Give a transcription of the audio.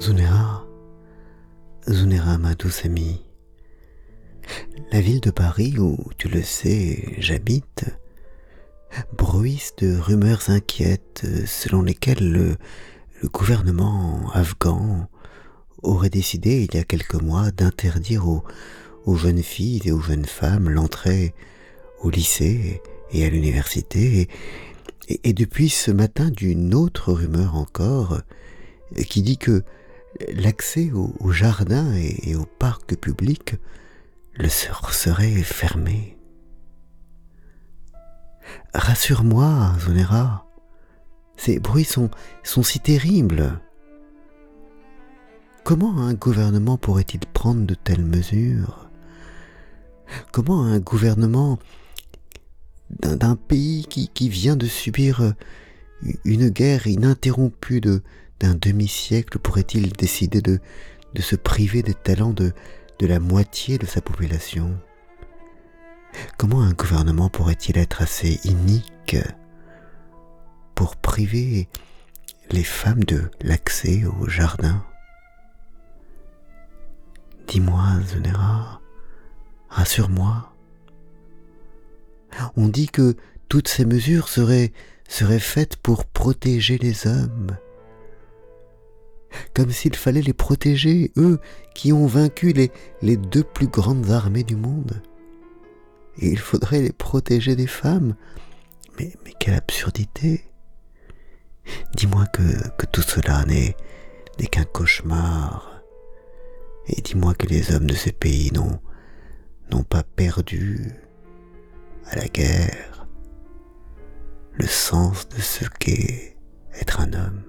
Zunera, Zunera, ma douce amie, la ville de Paris où, tu le sais, j'habite, bruisse de rumeurs inquiètes selon lesquelles le, gouvernement afghan aurait décidé il y a quelques mois d'interdire aux, aux, jeunes filles et aux jeunes femmes l'entrée au lycée et à l'université, et, depuis ce matin d'une autre rumeur encore qui dit que l'accès au, jardin et, au parc public le serait fermé. Rassure-moi, Zonera, ces bruits sont, si terribles. Comment un gouvernement pourrait-il prendre de telles mesures? Comment un gouvernement d'un pays qui, qui, vient de subir une guerre ininterrompue de, d'un demi-siècle pourrait-il décider de, se priver des talents de, la moitié de sa population? Comment un gouvernement pourrait-il être assez inique pour priver les femmes de l'accès au jardin? Dis-moi, Zenera, rassure-moi. On dit que toutes ces mesures seraient faites pour protéger les hommes comme s'il fallait les protéger, eux qui ont vaincu les, deux plus grandes armées du monde. Et il faudrait les protéger des femmes. Mais, quelle absurdité. Dis-moi que, tout cela n'est, n'est qu'un cauchemar. Et dis-moi que les hommes de ces pays n'ont, n'ont pas perdu à la guerre le sens de ce qu'est être un homme.